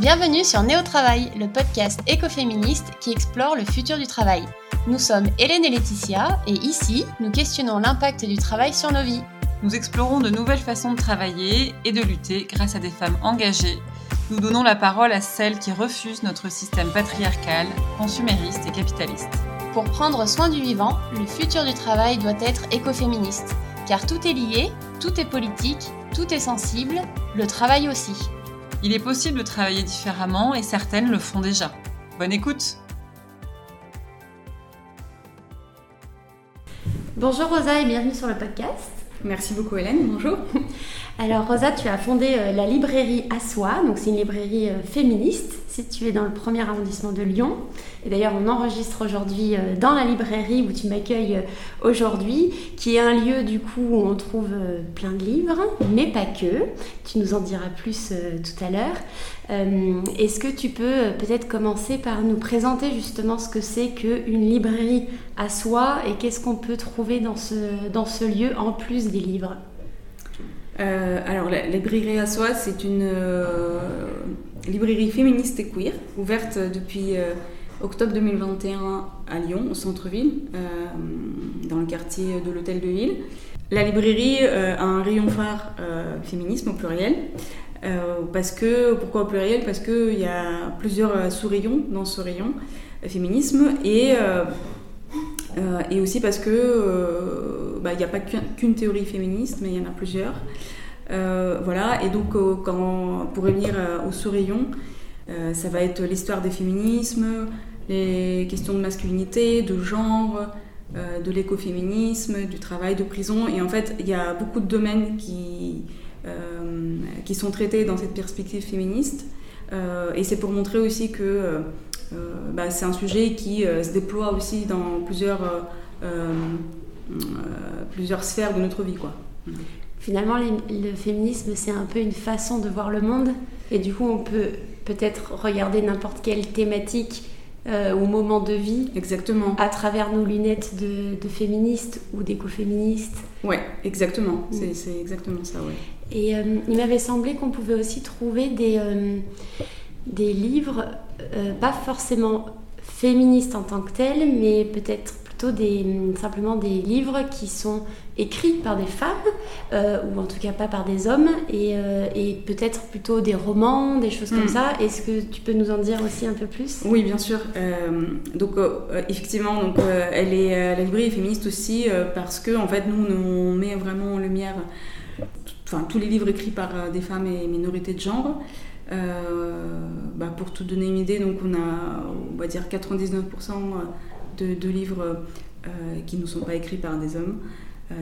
Bienvenue sur Néo Travail, le podcast écoféministe qui explore le futur du travail. Nous sommes Hélène et Laetitia et ici, nous questionnons l'impact du travail sur nos vies. Nous explorons de nouvelles façons de travailler et de lutter grâce à des femmes engagées. Nous donnons la parole à celles qui refusent notre système patriarcal, consumériste et capitaliste. Pour prendre soin du vivant, le futur du travail doit être écoféministe, car tout est lié, tout est politique, tout est sensible, le travail aussi. Il est possible de travailler différemment et certaines le font déjà. Bonne écoute Bonjour Rosa et bienvenue sur le podcast. Merci beaucoup Hélène, bonjour. Alors Rosa, tu as fondé euh, la librairie Assois, donc c'est une librairie euh, féministe située dans le premier arrondissement de Lyon. Et d'ailleurs, on enregistre aujourd'hui euh, dans la librairie où tu m'accueilles aujourd'hui, qui est un lieu du coup où on trouve plein de livres, mais pas que. Tu nous en diras plus tout à l'heure. Est-ce que tu peux peut-être commencer par nous présenter justement ce que c'est qu'une librairie à soi et qu'est-ce qu'on peut trouver dans ce lieu en plus des livres? Euh, alors, la librairie à soi, c'est une euh, librairie féministe et queer, ouverte depuis euh, octobre 2021 à Lyon, au centre-ville, dans le quartier de l'Hôtel de Ville. La librairie a un rayon phare féminisme au pluriel. parce que, pourquoi au pluriel? Parce qu'il y a plusieurs sous-rayons dans ce rayon féminisme et et aussi parce que bah, il n'y a pas qu'une théorie féministe, mais il y en a plusieurs. Euh, voilà, et donc euh, pour revenir euh, au sous-rayon, ça va être l'histoire des féminismes, les questions de masculinité, de genre, de l'écoféminisme, du travail de prison. Et en fait, il y a beaucoup de domaines qui sont traités dans cette perspective féministe. et c'est pour montrer aussi que bah, c'est un sujet qui se déploie aussi dans plusieurs, plusieurs sphères de notre vie. Quoi. Finalement, le féminisme, c'est un peu une façon de voir le monde. Et du coup, on peut peut-être regarder n'importe quelle thématique euh, ou moment de vie. Exactement. À travers nos lunettes de, de féministes ou d'écoféministes. Ouais, exactement. Mm. C'est exactement ça, ouais. Et euh, il m'avait semblé qu'on pouvait aussi trouver des, euh, des livres, pas forcément féministes en tant que tels, mais peut-être des, simplement des livres qui sont écrits par des femmes, euh, ou en tout cas pas par des hommes, et, euh, et peut-être plutôt des romans, des choses comme hmm. ça. Est-ce que tu peux nous en dire aussi un peu plus? Oui, bien sûr. Euh, donc effectivement, donc, elle est, la librairie est féministe aussi parce que en fait, nous, on met vraiment en lumière enfin, tous les livres écrits par des femmes et minorités de genre. Bah, pour te donner une idée, donc on a, on va dire 99% de, livres euh, qui ne sont pas écrits par des hommes.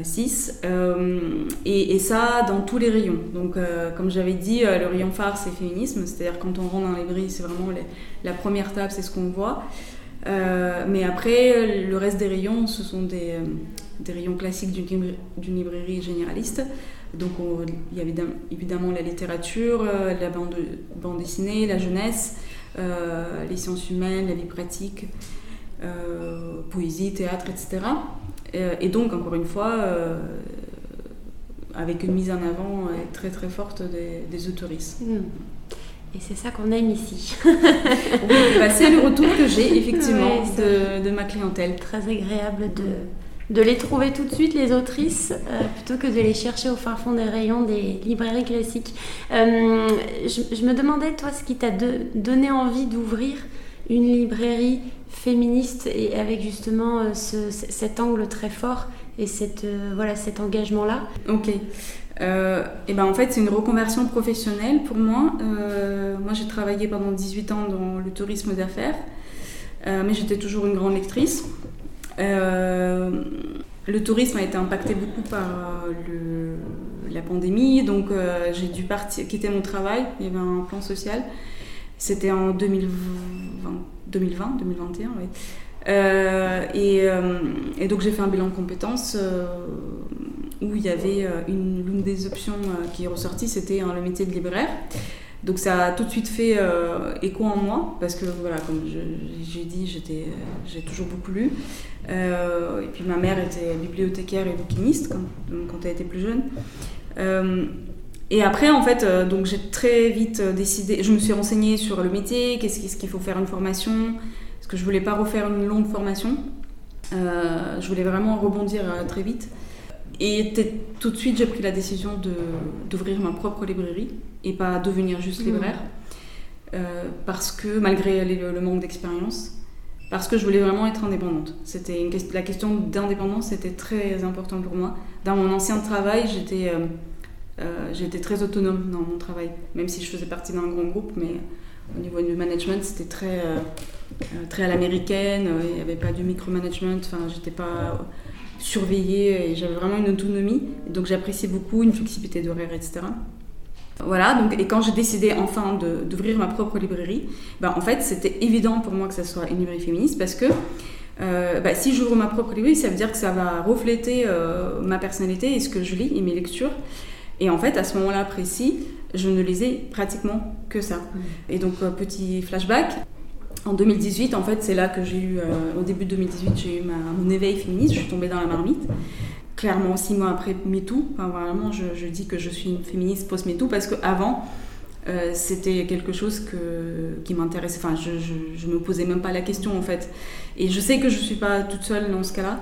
6. Euh, euh, et, ça dans tous les rayons. Donc, comme j'avais dit, le rayon phare, c'est féminisme. C'est-à-dire, quand on rentre dans les librairie, c'est vraiment la première table, c'est ce qu'on voit. mais après, le reste des rayons, ce sont des rayons classiques d'une librairie généraliste. Donc, il y a évidemment la littérature, la bande, bande dessinée, la jeunesse, les sciences humaines, la vie pratique. Euh, poésie, théâtre, etc. Euh, et donc, encore une fois, euh, avec une mise en avant très très forte des, des autoristes. Hmm. Et c'est ça qu'on aime ici. oui, bah, c'est le retour que j'ai effectivement de, de, ma clientèle. Très agréable de, de les trouver tout de suite, les autrices, plutôt que de les chercher au fin fond des rayons des librairies classiques. je, je, me demandais, toi, ce qui t'a donné envie d'ouvrir une librairie féministe et avec justement euh, cet angle très fort et cette, euh, voilà, cet engagement-là? Ok. Euh, et ben en fait, c'est une reconversion professionnelle pour moi. moi, j'ai travaillé pendant 18 ans dans le tourisme d'affaires, mais j'étais toujours une grande lectrice. Le tourisme a été impacté beaucoup par le, la pandémie, donc j'ai dû partir, quitter mon travail. Il y avait un plan social. C'était en 2020, 2020 2021, oui. Euh, euh, et, donc j'ai fait un bilan de compétences euh, où il y avait une l'une des options qui est ressortie, c'était le métier de libraire. Donc ça a tout de suite fait écho en moi parce que voilà, comme j'ai dit, j'étais, j'ai toujours beaucoup lu. et puis ma mère était bibliothécaire et bouquiniste quand, quand elle était plus jeune. Et après, en fait, donc j'ai très vite décidé, je me suis renseignée sur le métier, qu'est-ce qu'il faut faire une formation, parce que je voulais pas refaire une longue formation. je voulais vraiment rebondir très vite. Et tout de suite, j'ai pris la décision d'ouvrir ma propre librairie et pas devenir juste mmh. libraire. Euh, parce que, malgré le manque d'expérience, parce que je voulais vraiment être indépendante. C'était la question d'indépendance était très importante pour moi. Dans mon ancien travail, j'étais euh, euh, j'étais très autonome dans mon travail, même si je faisais partie d'un grand groupe, mais au niveau du management, c'était très, très à l'américaine, il n'y avait pas du micromanagement, enfin, j'étais pas surveillée et j'avais vraiment une autonomie, donc j'appréciais beaucoup une flexibilité d'horaire, etc. Voilà, donc, et quand j'ai décidé enfin d'ouvrir ma propre librairie, ben, en fait, c'était évident pour moi que ça soit une librairie féministe parce que euh, ben, si j'ouvre ma propre librairie, ça veut dire que ça va refléter euh, ma personnalité et ce que je lis et mes lectures. Et en fait, à ce moment-là précis, je ne lisais pratiquement que ça. Mmh. Et donc, euh, petit flashback. En 2018, en fait, c'est là que j'ai eu, au début de 2018, j'ai eu mon éveil féministe, je suis tombée dans la marmite clairement six mois après MeToo. Enfin, vraiment, je, dis que je suis une féministe post-MeToo parce qu'avant, euh, c'était quelque chose que, qui m'intéressait. Enfin, je ne me posais même pas la question en fait. Et je sais que je ne suis pas toute seule dans ce cas-là.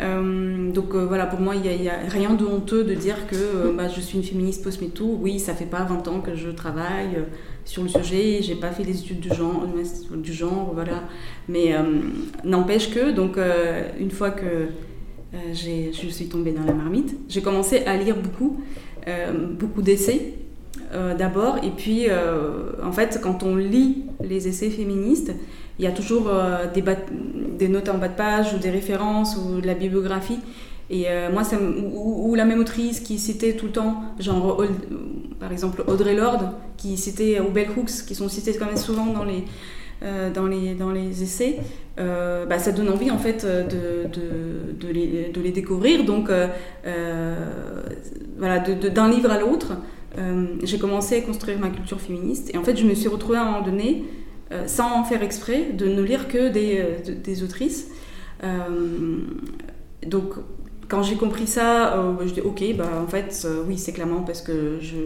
Euh, donc euh, voilà, pour moi, il n'y a, rien de honteux de dire que bah, je suis une féministe post-MeToo. Oui, ça fait pas 20 ans que je travaille sur le sujet, j'ai pas fait des études du genre, du genre voilà. Mais n'empêche que, donc, une fois que euh, je suis tombée dans la marmite. J'ai commencé à lire beaucoup, euh, beaucoup d'essais euh, d'abord, et puis en fait, quand on lit les essais féministes, il y a toujours des, des, notes en bas de page ou des références ou de la bibliographie. Et moi, ça, ou, la même autrice qui citait tout le temps, genre par exemple Audrey Lorde, qui citait, ou Bell Hooks, qui sont cités quand même souvent dans les, euh, dans, les, dans les essais, euh, bah, ça donne envie en fait de, de, de, les, de les, découvrir. Donc euh, voilà, d'un livre à l'autre, j'ai commencé à construire ma culture féministe. Et en fait, je me suis retrouvée à un moment donné, sans en faire exprès, de ne lire que des, des autrices. donc quand j'ai compris ça, je dis ok, bah en fait, oui, c'est clairement parce que je,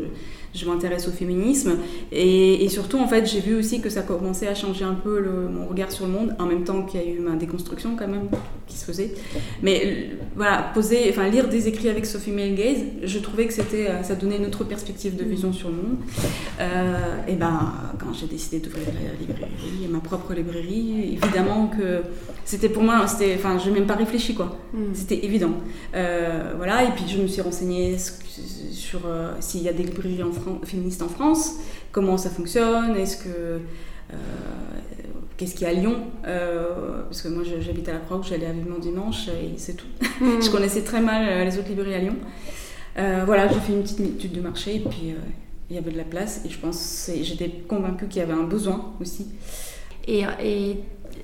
je m'intéresse au féminisme. Et, surtout, en fait, j'ai vu aussi que ça commençait à changer un peu mon regard sur le monde, en même temps qu'il y a eu ma déconstruction quand même qui se faisait. Mais voilà, poser, enfin, lire des écrits avec Sophie Male Gaze, je trouvais que c'était, euh, ça donnait une autre perspective de vision sur le monde. Euh, et ben, quand j'ai décidé d'ouvrir la librairie, ma propre librairie, évidemment que c'était pour moi, c'était, enfin, je n'ai même pas réfléchi quoi. Mm. C'était évident. Euh, voilà, et puis je me suis renseignée sur s'il y a des librairies en féministe en France, comment ça fonctionne, est-ce que euh, qu'est-ce qu'il y a à Lyon? Euh, Parce que moi j'habite à la Croix, j'allais à Vivement Dimanche et c'est tout. Hmm. je connaissais très mal euh, les autres librairies à Lyon. voilà, j'ai fait une petite étude de marché et puis il y avait de la place et je pense j'étais convaincue qu'il y avait un besoin aussi. Et, et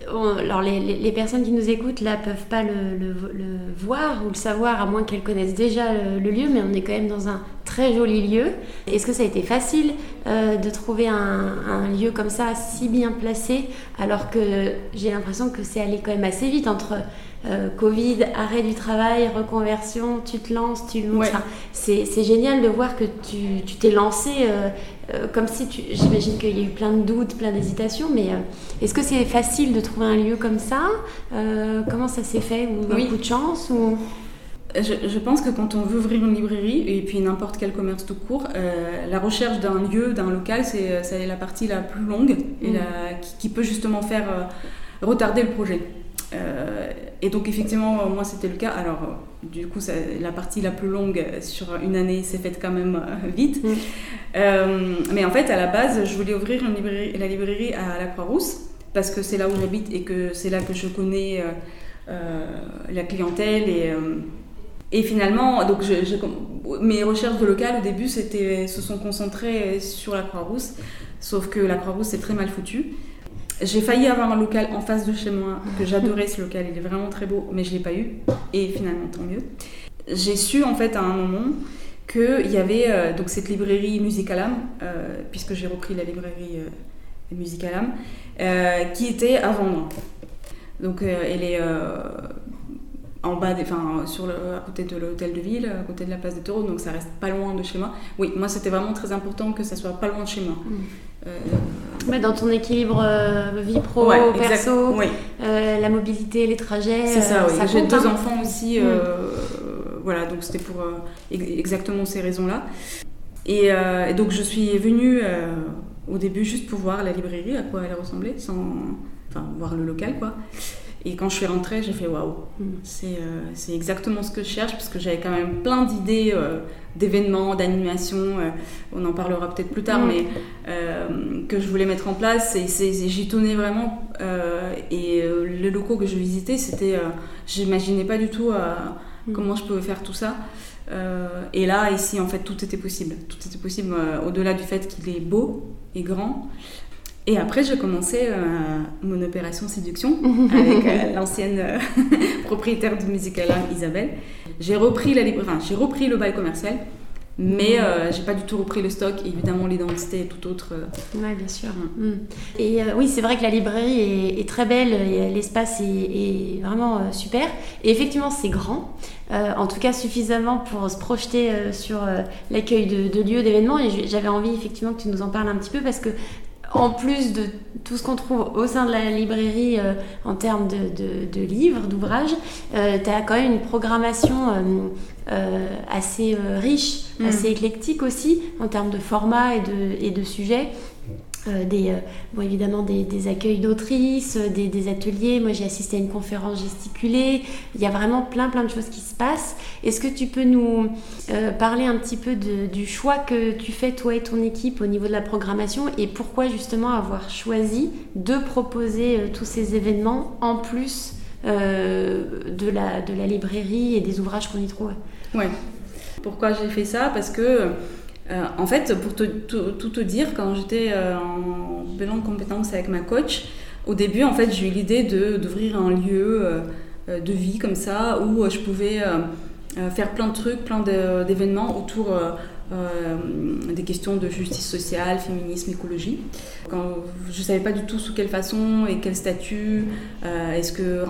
alors les, personnes qui nous écoutent là peuvent pas le, le, voir ou le savoir à moins qu'elles connaissent déjà le, lieu, mais on est quand même dans un très joli lieu. Est-ce que ça a été facile euh, de trouver un, un, lieu comme ça si bien placé alors que j'ai l'impression que c'est allé quand même assez vite entre euh, Covid, arrêt du travail, reconversion, tu te lances, tu le c'est génial de voir que tu t'es lancé euh, euh, comme si tu. J'imagine qu'il y a eu plein de doutes, plein d'hésitations, mais est-ce que c'est facile de trouver un lieu comme ça? Comment ça s'est fait? Ou oui. coup de chance ou... Je, pense que quand on veut ouvrir une librairie, et puis n'importe quel commerce tout court, la recherche d'un lieu, d'un local, c'est la partie la plus longue et mm. qui, qui, peut justement faire retarder le projet. Euh, et donc effectivement, moi c'était le cas. Alors du coup, la partie la plus longue sur une année s'est faite quand même euh, vite. Mm. Euh, mais en fait, à la base, je voulais ouvrir une librairie, la librairie à la Croix-Rousse parce que c'est là où j'habite et que c'est là que je connais la clientèle et et finalement, donc mes recherches de local au début se sont concentrées sur la Croix-Rousse, sauf que la Croix-Rousse est très mal foutue. J'ai failli avoir un local en face de chez moi, que j'adorais ce local, il est vraiment très beau, mais je ne l'ai pas eu. Et finalement, tant mieux. J'ai su en fait à un moment qu'il y avait euh, donc cette librairie Musicalam, euh, puisque j'ai repris la librairie euh, Musicalam, euh, qui était à vendre. Donc elle est en bas, enfin, à côté de l'hôtel de ville, à côté de la place des taureaux, donc ça reste pas loin de chez moi. Oui, moi c'était vraiment très important que ça soit pas loin de chez moi. Euh, dans ton équilibre euh, vie pro, perso, euh, la mobilité, les trajets. C'est ça, oui. J'ai deux hein. enfants aussi, mm. voilà, donc c'était pour exactement ces raisons-là. Et, donc je suis venue au début juste pour voir la librairie, à quoi elle ressemblait, sans, enfin voir le local quoi. Et quand je suis rentrée, j'ai fait waouh, mm. euh, c'est exactement ce que je cherche parce que j'avais quand même plein d'idées euh, d'événements, d'animations, euh, on en parlera peut-être plus tard, mm. mais que je voulais mettre en place et, j'y tenais vraiment. et les locaux que je visitais, c'était, j'imaginais pas du tout mm. comment je pouvais faire tout ça. et là, ici, en fait, tout était possible. Tout était possible au-delà du fait qu'il est beau et grand. Et après, j'ai commencé euh, mon opération séduction avec euh, l'ancienne euh, propriétaire du Musical Isabelle. J'ai repris, la enfin, j'ai repris le bail commercial, mais j'ai pas du tout repris le stock. Évidemment, l'identité est tout autre. Oui, bien sûr. Mm. Et oui, c'est vrai que la librairie est, très belle, l'espace est, vraiment super. Et effectivement, c'est grand. en tout cas, suffisamment pour se projeter sur l'accueil de, de lieux, d'événements. Et j'avais envie effectivement que tu nous en parles un petit peu parce que en plus de tout ce qu'on trouve au sein de la librairie euh, en termes de, livres, d'ouvrages, euh, tu as quand même une programmation euh, assez riche, mm. assez éclectique aussi, en termes de format et de, et de sujets. Euh, des, euh, bon, évidemment des, accueils d'autrices, euh, des, ateliers. Moi, j'ai assisté à une conférence gesticulée. Il y a vraiment plein, plein de choses qui se passent. Est-ce que tu peux nous parler un petit peu du choix que tu fais, toi et ton équipe, au niveau de la programmation et pourquoi justement avoir choisi de proposer tous ces événements en plus de, la, de la librairie et des ouvrages qu'on y trouve? Ouais. Pourquoi j'ai fait ça? Parce que euh, en fait, pour tout, te dire, quand j'étais euh, en bilan de compétences avec ma coach, au début, en fait, j'ai eu l'idée d'ouvrir un lieu euh, de vie comme ça où je pouvais faire plein de trucs, plein d'événements autour des questions de justice sociale, féminisme, écologie. Je ne savais pas du tout sous quelle façon et quel statut, est-ce que,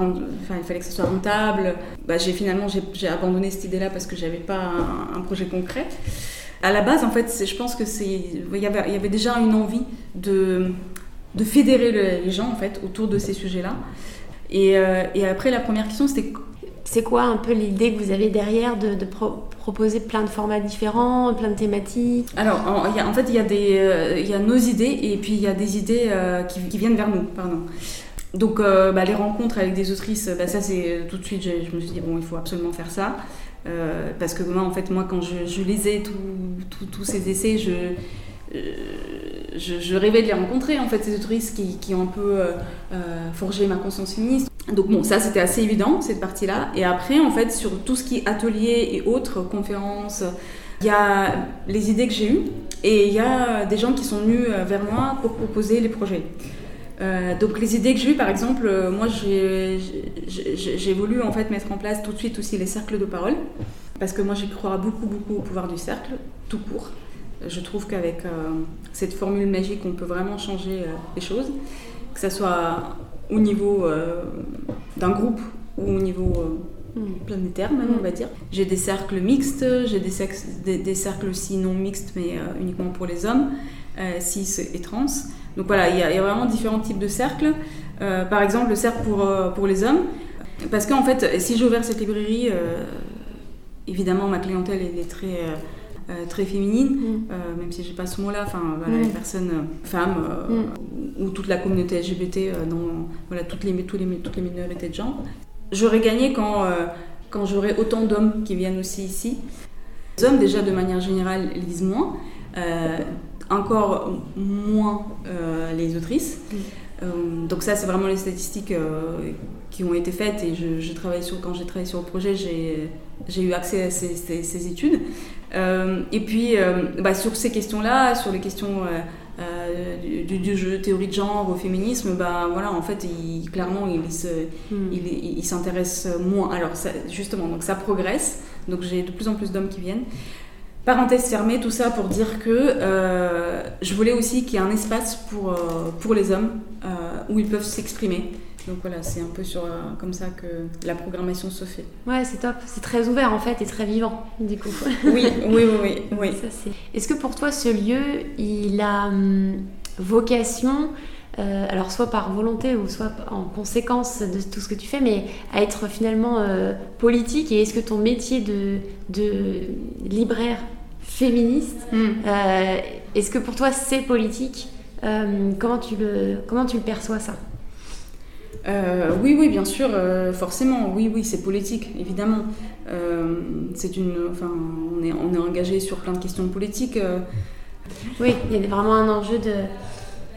il fallait que ce soit rentable. Bah, finalement j'ai abandonné cette idée-là parce que j'avais pas un projet concret à la base, en fait, je pense que c'est, il y avait, il y avait déjà une envie de, de fédérer les gens en fait autour de ces sujets-là. Et, euh, et après, la première question, c'était c'est quoi un peu l'idée que vous avez derrière de, proposer plein de formats différents, plein de thématiques? Alors, en, en fait, il y, a des, euh, y a nos idées et puis il y a des idées euh, qui, qui, viennent vers nous. Pardon. Donc, bah, les rencontres avec des autrices, bah, ça, c'est tout de suite, je, je, me suis dit, bon, il faut absolument faire ça. Euh, parce que moi, en fait, moi, quand je, lisais tous ces essais, euh, je, rêvais de les rencontrer, en fait, ces autoristes qui, ont un peu euh, forgé ma conscience féministe. Donc bon, ça, c'était assez évident, cette partie-là. Et après, en fait, sur tout ce qui est atelier et autres, conférences, il y a les idées que j'ai eues et il y a des gens qui sont venus vers moi pour proposer les projets. Euh, donc les idées que j'ai eues, par exemple, euh, moi j'ai voulu en fait mettre en place tout de suite aussi les cercles de parole, parce que moi j'y crois beaucoup beaucoup au pouvoir du cercle, tout court. Je trouve qu'avec euh, cette formule magique, on peut vraiment changer les choses, que ce soit au niveau d'un groupe ou au niveau hmm. planétaire même, on va dire. J'ai des cercles mixtes, j'ai des, des, cercles aussi non mixtes, mais uniquement pour les hommes, cis et trans. Donc voilà, il y, a vraiment différents types de cercles. Euh, par exemple, le cercle pour, euh, pour les hommes. Parce qu'en fait, si j'ai ouvert cette librairie, euh, évidemment, ma clientèle est très, très féminine, mm. même si j'ai pas ce mot-là. Enfin, voilà, les mm. personnes, femmes, mm. ou toute la communauté LGBT, dans voilà, toutes, les, tous les, toutes les minorités de genre. J'aurais gagné quand, quand j'aurais autant d'hommes qui viennent aussi ici. Les hommes, déjà, de manière générale, lisent moins encore moins euh, les autrices. Mm. Euh, donc ça, c'est vraiment les statistiques euh, qui ont été faites et je, travaille sur, quand j'ai travaillé sur le projet, j'ai eu accès à ces, ces, études. et puis, bah, sur ces questions-là, sur les questions du, jeu théorie de genre au féminisme, bah, voilà, en fait, il, clairement, il, mm. il, il s'intéresse moins. Alors, justement, donc ça progresse. Donc j'ai de plus en plus d'hommes qui viennent. Parenthèse fermée, tout ça pour dire que euh, je voulais aussi qu'il y ait un espace pour, euh, pour les hommes euh, où ils peuvent s'exprimer. Donc voilà, c'est un peu sur, comme ça que la programmation se fait. Ouais, c'est top. C'est très ouvert en fait et très vivant du coup. Oui, oui, oui, oui. Est-ce que pour toi ce lieu, il a hum, vocation euh, alors soit par volonté ou soit en conséquence de tout ce que tu fais, mais à être finalement euh, politique Et est-ce que ton métier de, de libraire féministe, hmm. euh, est-ce que pour toi c'est politique comment, tu le, comment tu le perçois ça? Oui, oui, bien sûr, forcément, oui, oui, c'est politique, évidemment. c'est une, enfin, on est, on est engagé sur plein de questions politiques. Oui, il y a vraiment un enjeu de,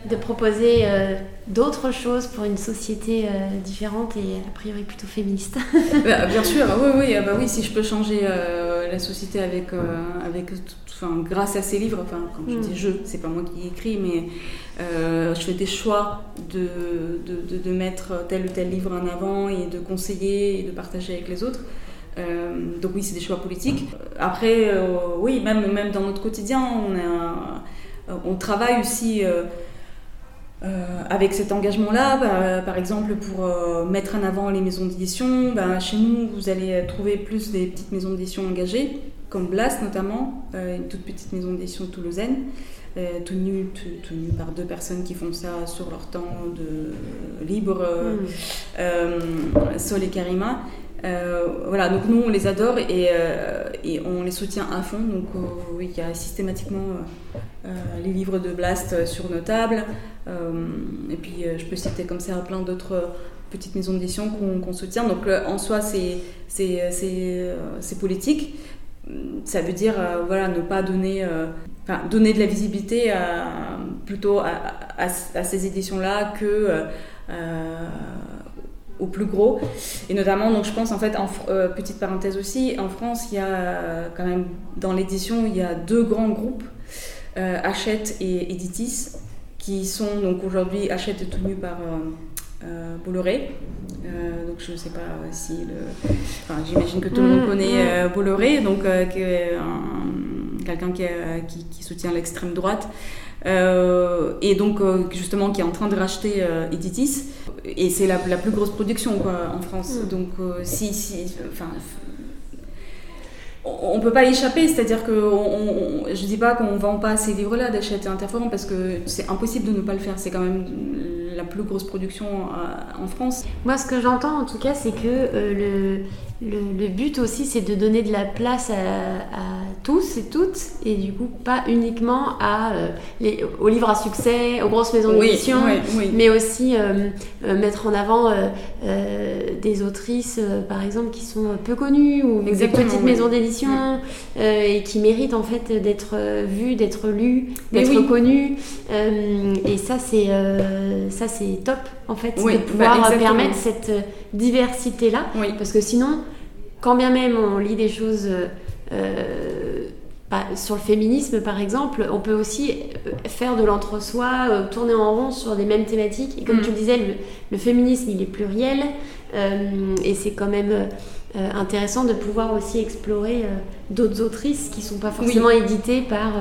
de proposer euh, d'autres choses pour une société euh, différente et a priori plutôt féministe. Bah, bien sûr, oui, oui, ah bah oui, si je peux changer euh, la société avec, avec enfin, grâce à ces livres, enfin, quand je mm. dis je, c'est pas moi qui écris, mais je fais des choix de, de, de, mettre tel ou tel livre en avant et de conseiller et de partager avec les autres. donc oui, c'est des choix politiques. Après, oui, même, même dans notre quotidien, on, a, on travaille aussi euh, avec cet engagement-là, bah, par exemple pour euh, mettre en avant les maisons d'édition, bah, chez nous vous allez trouver plus des petites maisons d'édition engagées, comme Blast notamment, euh, une toute petite maison d'édition toulousaine, tenue, tenue, par deux personnes qui font ça sur leur temps de libre, mm. Sol et Karima. Voilà, donc nous on les adore et, et on les soutient à fond. Donc oui, il y a systématiquement les livres de Blast sur nos tables. Euh, et puis euh, je peux citer comme ça plein d'autres euh, petites maisons d'édition qu'on soutient. Donc en soi, c'est politique. Ça veut dire voilà, ne pas donner, donner de la visibilité à, plutôt à, ces éditions-là que au plus gros. Et notamment, donc je pense en fait, en, petite parenthèse aussi, en France, il y a quand même dans l'édition, il y a deux grands groupes, Hachette et Editis, qui sont donc aujourd'hui achètent et tenus par euh, euh, Bolloré. Euh, donc je ne sais pas si le... Enfin, j'imagine que tout le monde mm, connaît mm. Bolloré, donc quelqu'un qui, qui, soutient l'extrême droite. et donc justement qui est en train de racheter Editis et c'est la, la, plus grosse production quoi, en France mm. donc si, si enfin on peut pas y échapper, c'est-à-dire que je je dis pas qu'on vend pas ces livres-là d'Hachette et parce que c'est impossible de ne pas le faire. C'est quand même la plus grosse production euh, en France. Moi, ce que j'entends en tout cas, c'est que euh, le, but aussi, c'est de donner de la place à, tous et toutes, et du coup, pas uniquement à, euh, les, aux livres à succès, aux grosses maisons d'édition, mais aussi mettre en avant des autrices, par exemple, qui sont peu connues, ou des petites maisons d'édition, et qui méritent en fait d'être vues, d'être lues, d'être connues. et ça, c'est ça c'est top en fait de bah, pouvoir permettre cette euh, diversité là parce que sinon quand bien même on lit des choses euh, euh, bah, sur le féminisme par exemple on peut aussi faire de l'entre-soi tourner en rond sur des mêmes thématiques et comme mm. tu le disais le, féminisme il est pluriel et c'est quand même intéressant de pouvoir aussi explorer d'autres autrices qui sont pas forcément éditées par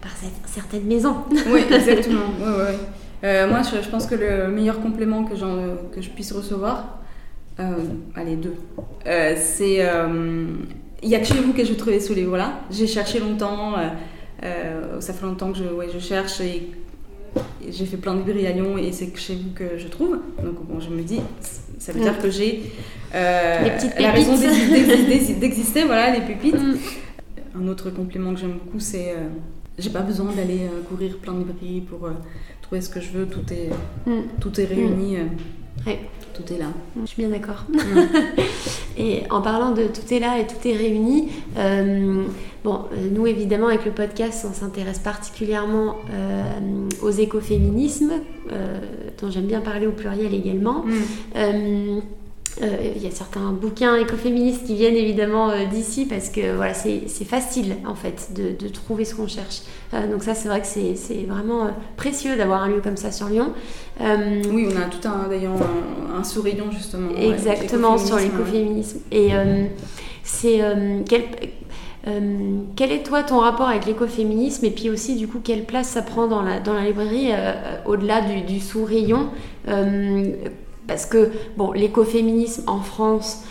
par certaines maisons. Oui, exactement. ouais, euh, moi, je, pense que le meilleur complément que, que je puisse recevoir, euh, allez, deux, euh, c'est. Il n'y a que chez vous que je trouvais ce livre-là. J'ai cherché longtemps, ça fait longtemps que je, ouais, je cherche et j'ai fait plein de à Lyon et c'est chez vous que je trouve. Donc bon, je me dis, ça veut dire que j'ai la raison d'exister, voilà, les pépites. Mm. Un autre complément que j'aime beaucoup, c'est j'ai pas besoin d'aller courir plein de librairies pour est ce que je veux, tout est, mm. tout est réuni. Mm. Euh, tout est là. Je suis bien d'accord. Mm. et en parlant de tout est là et tout est réuni, euh, bon, euh, nous évidemment avec le podcast, on s'intéresse particulièrement aux écoféminismes, dont j'aime bien parler au pluriel également. Il y a certains bouquins écoféministes qui viennent évidemment euh, d'ici parce que voilà, c'est facile en fait de, trouver ce qu'on cherche. Euh, donc ça c'est vrai que c'est vraiment précieux d'avoir un lieu comme ça sur Lyon. oui, on a tout un d'ailleurs un, sous-rayon justement. Exactement sur l'écoféminisme. Et c'est quel, quel est toi ton rapport avec l'écoféminisme et puis aussi du coup quelle place ça prend dans la, dans la librairie au-delà du, du sous-rayon parce que bon, l'écoféminisme en France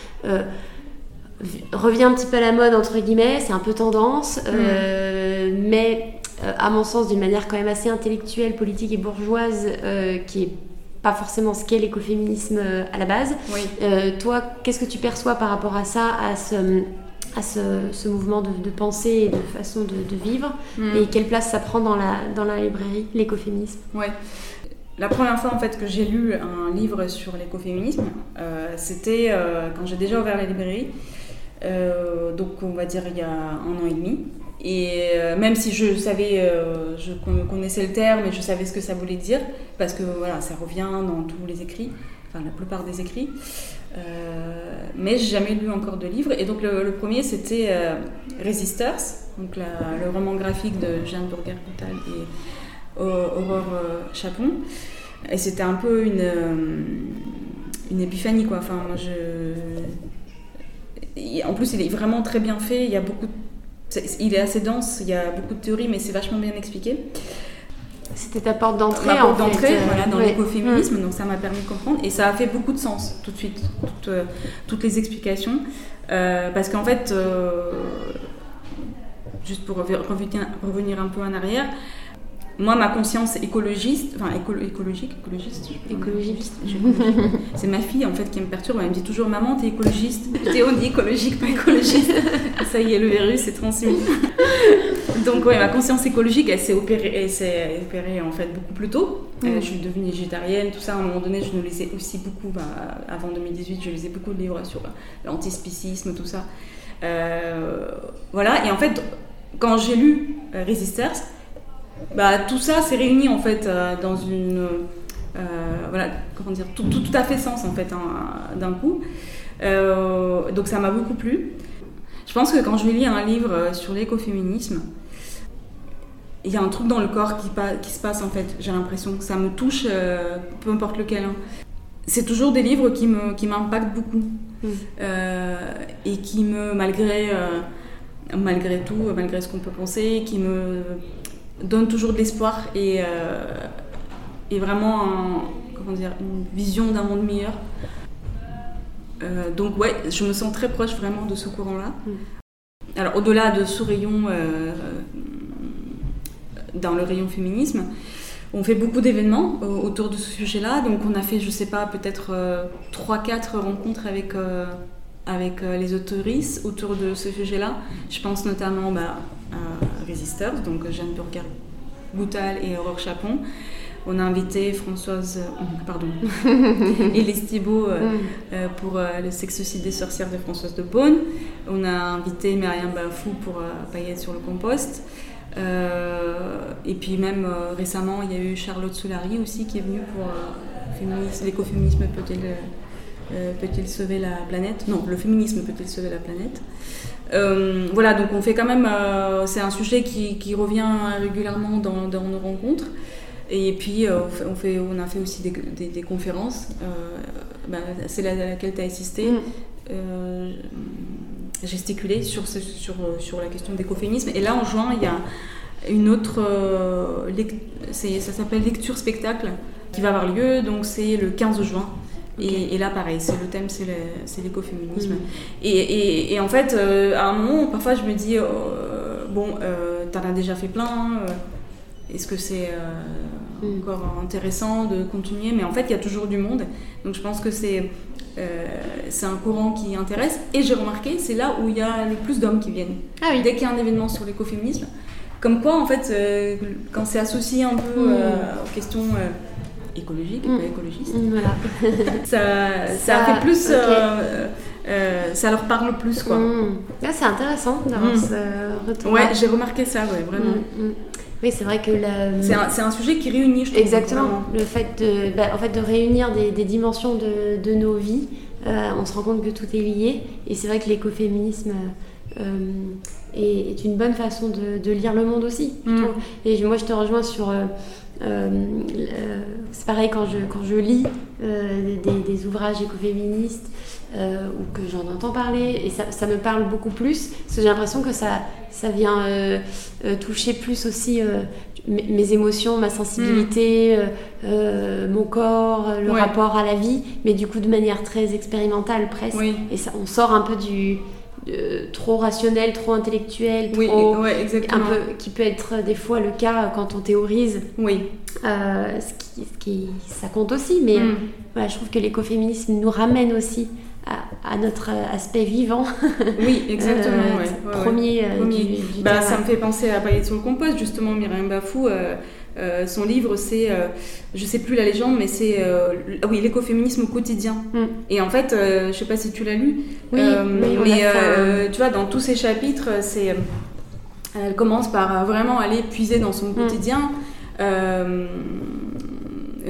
revient un petit peu à la mode entre guillemets, c'est un peu tendance, mm. mais à mon sens d'une manière quand même assez intellectuelle, politique et bourgeoise, qui est pas forcément ce qu'est l'écoféminisme euh, à la base. Euh, toi, qu'est-ce que tu perçois par rapport à ça, à ce, à ce, mouvement de, pensée et de façon de, vivre hmm. Et quelle place ça prend dans la, dans la librairie, l'écoféminisme? Ouais. La première fois en fait que j'ai lu un livre sur l'écoféminisme, euh, c'était quand j'ai déjà ouvert la librairie. donc on va dire il y a un an et demi. Et euh, même si je savais, euh, je connaissais le terme et je savais ce que ça voulait dire, parce que voilà, ça revient dans tous les écrits, enfin la plupart des écrits. Euh, mais j'ai jamais lu encore de livre. Et donc le, premier c'était euh, Resisters, donc le roman graphique de Jeanne burger coutal et Aurore Chapon. Et c'était un peu une, une épiphanie quoi. Enfin, moi je. En plus, il est vraiment très bien fait. Il y a beaucoup de il est assez dense, il y a beaucoup de théories, mais c'est vachement bien expliqué. C'était ta porte d'entrée. Ma porte d'entrée, euh, voilà, dans l'écoféminisme, mm. donc ça m'a permis de comprendre et ça a fait beaucoup de sens tout de suite, toutes, euh, toutes les explications, euh, parce qu'en fait, juste pour revenir un peu en arrière, moi, ma conscience écologiste, enfin écologique, écologiste, écologiste, c'est ma fille en fait qui me perturbe. Elle me dit toujours maman, t'es écologiste. Théo dit écologique, pas écologiste. Ça y est, le virus est transmis. Donc ouais, ma conscience écologique, elle s'est opérée, elle opérée en fait beaucoup plus tôt. Euh, mm. je suis devenue végétarienne, tout ça. À un moment donné, je nous lisais aussi beaucoup. Bah, avant 2018, je lisais beaucoup de livres sur l'antispécisme, tout ça. Euh, voilà. Et en fait, quand j'ai lu euh, Resisters, bah, tout ça s'est réuni en fait euh, dans une. Euh, voilà, comment dire, tout, tout, à fait sens en fait hein, d'un coup. Euh, donc ça m'a beaucoup plu. Je pense que quand je vais lire un livre sur l'écoféminisme, il y a un truc dans le corps qui, qui se passe en fait. J'ai l'impression que ça me touche, peu importe lequel. Hein. C'est toujours des livres qui m'impactent qui beaucoup mmh. et qui me, malgré, malgré tout, malgré ce qu'on peut penser, qui me donne toujours de l'espoir et, euh, et vraiment comment dire, une vision d'un monde meilleur. Euh, donc ouais, je me sens très proche vraiment de ce courant-là. Mm. Alors au-delà de ce rayon, euh, dans le rayon féminisme, on fait beaucoup d'événements autour de ce sujet-là. Donc on a fait, je sais pas, peut-être 3-4 rencontres avec avec les autoristes autour de ce sujet-là. Je pense notamment bah, Resisters, donc Jeanne Burger Boutal et Aurore Chapon. On a invité Françoise, euh, pardon, Élise Thibault euh, mm. euh, pour le sexocide des sorcières de Françoise de Beaune. On a invité Myriam Bafou pour Paillettes sur le compost. et puis même récemment, il y a eu Charlotte Soulary aussi qui est venue pour l'écoféminisme peut-il peut-il sauver la planète? Non, le féminisme peut-il sauver la planète? Euh, voilà, donc on fait quand même, euh, c'est un sujet qui, revient régulièrement dans, nos rencontres. Et puis euh, on, fait, on, a fait aussi des, conférences, bah, c'est à laquelle tu as assisté, mm. gesticulé sur, sur, sur la question d'écoféminisme. Et là en juin, il y a une autre, ça s'appelle lecture spectacle qui va avoir lieu, donc c'est le 15 juin. Et, là, pareil, c'est le thème, c'est l'écoféminisme. Mm. Et, et, en fait, euh, à un moment, parfois, je me dis, euh, bon, euh, t'en as déjà fait plein, est-ce que c'est mm. encore intéressant de continuer? Mais en fait, il y a toujours du monde. Donc, je pense que c'est c'est un courant qui intéresse. Et j'ai remarqué, c'est là où il y a le plus d'hommes qui viennent. Ah oui. Dès qu'il y a un événement sur l'écoféminisme, comme quoi, en fait, quand c'est associé un peu mm. aux questions écologique et pas mm. écologiste. Mm, voilà. ça, ça, fait plus. Euh, euh, ça leur parle plus, quoi. Mm. Ah, c'est intéressant d'avoir ce retour. Ouais, j'ai remarqué ça, ouais, vraiment. Oui, c'est vrai que c'est un, un, sujet qui réunit, je trouve. Exactement. Le fait de, bah, en fait, de réunir des, des dimensions de, de, nos vies, euh, on se rend compte que tout est lié. Et c'est vrai que l'écoféminisme est, est, une bonne façon de, de, lire le monde aussi. Et moi, je te rejoins sur euh, c'est pareil quand je, quand je lis euh, des, ouvrages écoféministes ou que j'en entends parler, et ça, ça, me parle beaucoup plus, parce que j'ai l'impression que ça, ça vient toucher plus aussi mes émotions, ma sensibilité, mm. mon corps, le rapport à la vie, mais du coup de manière très expérimentale presque. Et ça, on sort un peu du trop rationnel, trop intellectuel, oui, un peu, qui peut être des fois le cas quand on théorise. Oui. Euh, ce, qui, ça compte aussi, mais mm. je trouve que l'écoféminisme nous ramène aussi à, notre aspect vivant. Oui, exactement. Euh, premier, euh, Du, bah, ça me fait penser à Paillettes sur le compost, justement, Myriam Bafou. Euh, son livre, c'est, je sais plus la légende, mais c'est ah oui, l'écoféminisme au quotidien. Mm. Et en fait, je sais pas si tu l'as lu, oui, mais tu vois, dans tous ces chapitres, c'est, elle commence par vraiment aller puiser dans son mm. quotidien.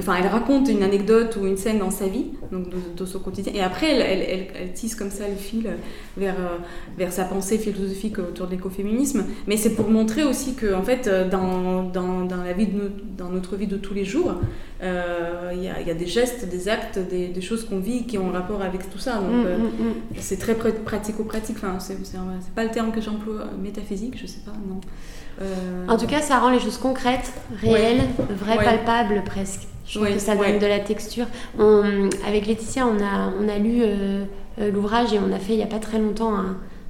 Enfin, elle raconte une anecdote ou une scène dans sa vie donc de, son quotidien. Et après, elle, elle, tisse comme ça le fil vers, euh, vers sa pensée philosophique autour de l'écoféminisme. Mais c'est pour montrer aussi que, en fait, dans, dans, dans la vie de dans notre vie de tous les jours, euh, il y, a, y, a, des gestes, des actes, des, des choses qu'on vit qui ont un rapport avec tout ça. Donc, mm, euh, mm, mm. c'est très pratico-pratique. Enfin, c'est pas le terme que j'emploie, métaphysique, je sais pas, non. En tout cas, ça rend les choses concrètes, réelles, vraies, palpables presque. Je trouve que ça donne de la texture. avec Laetitia, on a, on a lu euh, euh, l'ouvrage et on a fait il n'y a pas très longtemps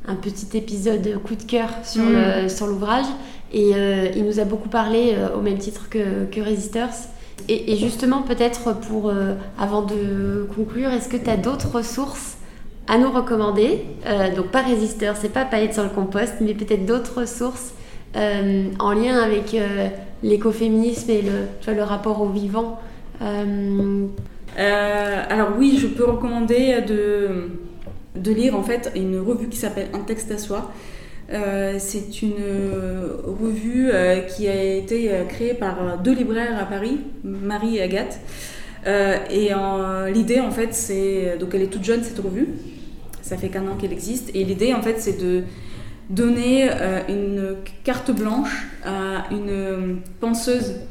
un, petit épisode coup de cœur sur mm. l'ouvrage. Et euh, il nous a beaucoup parlé au même titre que, que Resistors. Et, justement, peut-être pour, avant de conclure, est-ce que tu as d'autres ressources à nous recommander? Donc pas Resistors, c'est pas paillettes sur le compost, mais peut-être d'autres ressources en lien avec l'écoféminisme et le, le rapport au vivant alors oui, je peux recommander de, de lire en fait une revue qui s'appelle Un texte à soi. Euh, c'est une revue qui a été créée par deux libraires à Paris, Marie et Agathe. et l'idée, en fait, c'est. Donc, elle est toute jeune, cette revue. Ça fait qu'un an qu'elle existe. Et l'idée, en fait, c'est de donner une carte blanche à une penseuse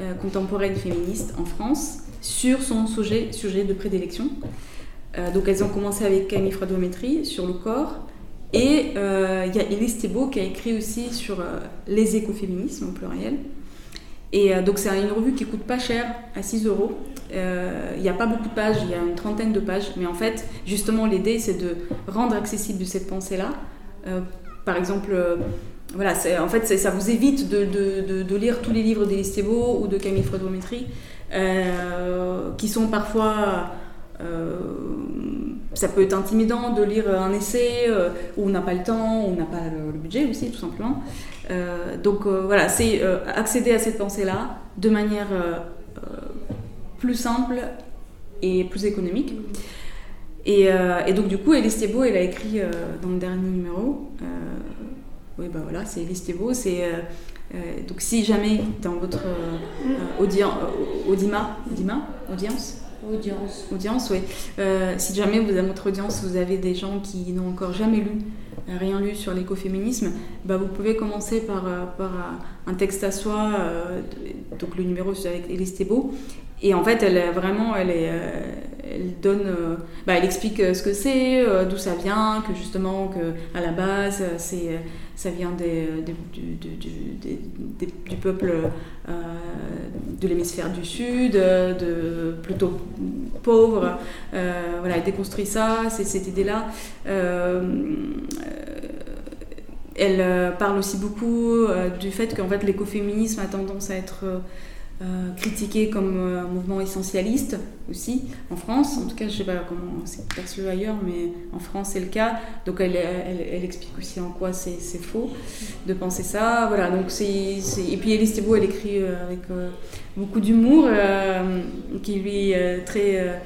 euh, contemporaine féministe en France sur son sujet, sujet de prédilection. Euh, donc elles ont commencé avec Camille Fradométrie sur le corps. Et euh, il y a Elise Thébault qui a écrit aussi sur les écoféminismes au pluriel. Et donc c'est une revue qui coûte pas cher, à 6 euros. Il n'y a pas beaucoup de pages, il y a une trentaine de pages. Mais en fait, justement, l'idée, c'est de rendre accessible cette pensée-là. par exemple, voilà, en fait, ça vous évite de, lire tous les livres Thébault ou de Camille Frodométrie, euh, qui sont parfois. Euh, ça peut être intimidant de lire un essai euh, où on n'a pas le temps, où on n'a pas le, budget aussi, tout simplement. donc voilà, c'est accéder à cette pensée-là de manière plus simple et plus économique. Et, donc du coup, Thébault, elle a écrit dans le dernier numéro oui, bah voilà, c'est Listebo. C'est euh, euh, donc si jamais dans votre euh, audience, audima, audima, audience? Audience. Audience, oui. si jamais vous, dans votre audience, vous avez des gens qui n'ont encore jamais lu, rien lu sur l'écoféminisme, bah vous pouvez commencer par, par un texte à soi, donc le numéro avec Elise Thébault. Et en fait, elle est vraiment, elle est, elle donne, bah, elle explique ce que c'est, d'où ça vient, que justement, que à la base, c'est ça vient des, du, peuple euh, de l'hémisphère du sud, de plutôt pauvre. Euh, voilà, elle déconstruit ça, c'est cette idée-là. Euh, elle parle aussi beaucoup du fait qu'en fait l'écoféminisme a tendance à être euh, critiqué comme euh, mouvement essentialiste aussi en France. En tout cas, je ne sais pas comment c'est perçu ailleurs, mais en France c'est le cas. Donc elle, elle, explique aussi en quoi c'est faux de penser ça. Voilà. Donc c'est et puis Elise Thébault, elle écrit euh, avec beaucoup d'humour, qui lui est très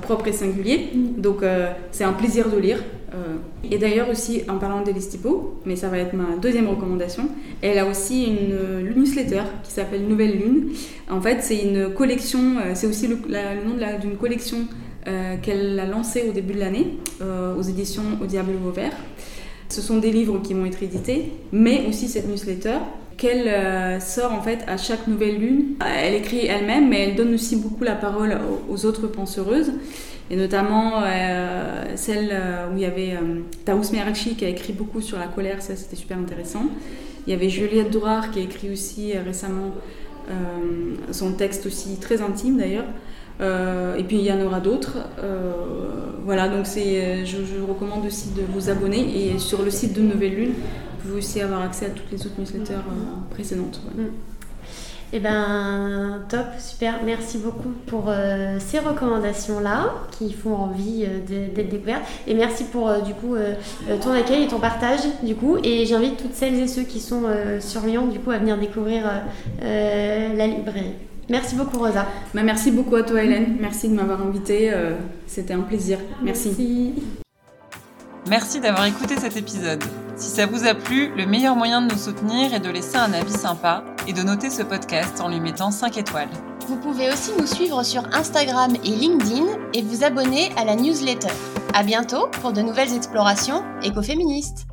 propre et singulier. Donc c'est un plaisir de lire. Euh, et d'ailleurs aussi, en parlant d'Elise Thibault, mais ça va être ma deuxième recommandation, elle a aussi une, newsletter qui s'appelle Nouvelle Lune. En fait, c'est une collection, euh, c'est aussi le, nom d'une collection euh, qu'elle a lancée au début de l'année aux éditions Au Diable Vauvert. Ce sont des livres qui vont être édités, mais aussi cette newsletter qu'elle sort en fait à chaque nouvelle lune. Elle écrit elle-même, mais elle donne aussi beaucoup la parole aux autres penseuses et notamment euh, celle euh, où il y avait euh, Taous Merachi qui a écrit beaucoup sur la colère, ça c'était super intéressant. Il y avait Juliette Dourard qui a écrit aussi récemment son texte aussi très intime d'ailleurs. et puis il y en aura d'autres. voilà, donc c'est, je, je, recommande aussi de vous abonner. Et sur le site de Nouvelle Lune, vous pouvez aussi avoir accès à toutes les autres newsletters précédentes. Mm. Eh ben, top, super. Merci beaucoup pour euh, ces recommandations-là qui font envie euh, d'être découvertes. Et merci pour euh, du coup ton accueil et ton partage du coup. Et j'invite toutes celles et ceux qui sont sur Lyon du coup à venir découvrir la librairie. Merci beaucoup Rosa. Bah, merci beaucoup à toi Hélène. Merci de m'avoir invitée. C'était un plaisir. Merci. Merci, merci d'avoir écouté cet épisode. Si ça vous a plu, le meilleur moyen de nous soutenir est de laisser un avis sympa et de noter ce podcast en lui mettant 5 étoiles. Vous pouvez aussi nous suivre sur Instagram et LinkedIn et vous abonner à la newsletter. À bientôt pour de nouvelles explorations écoféministes.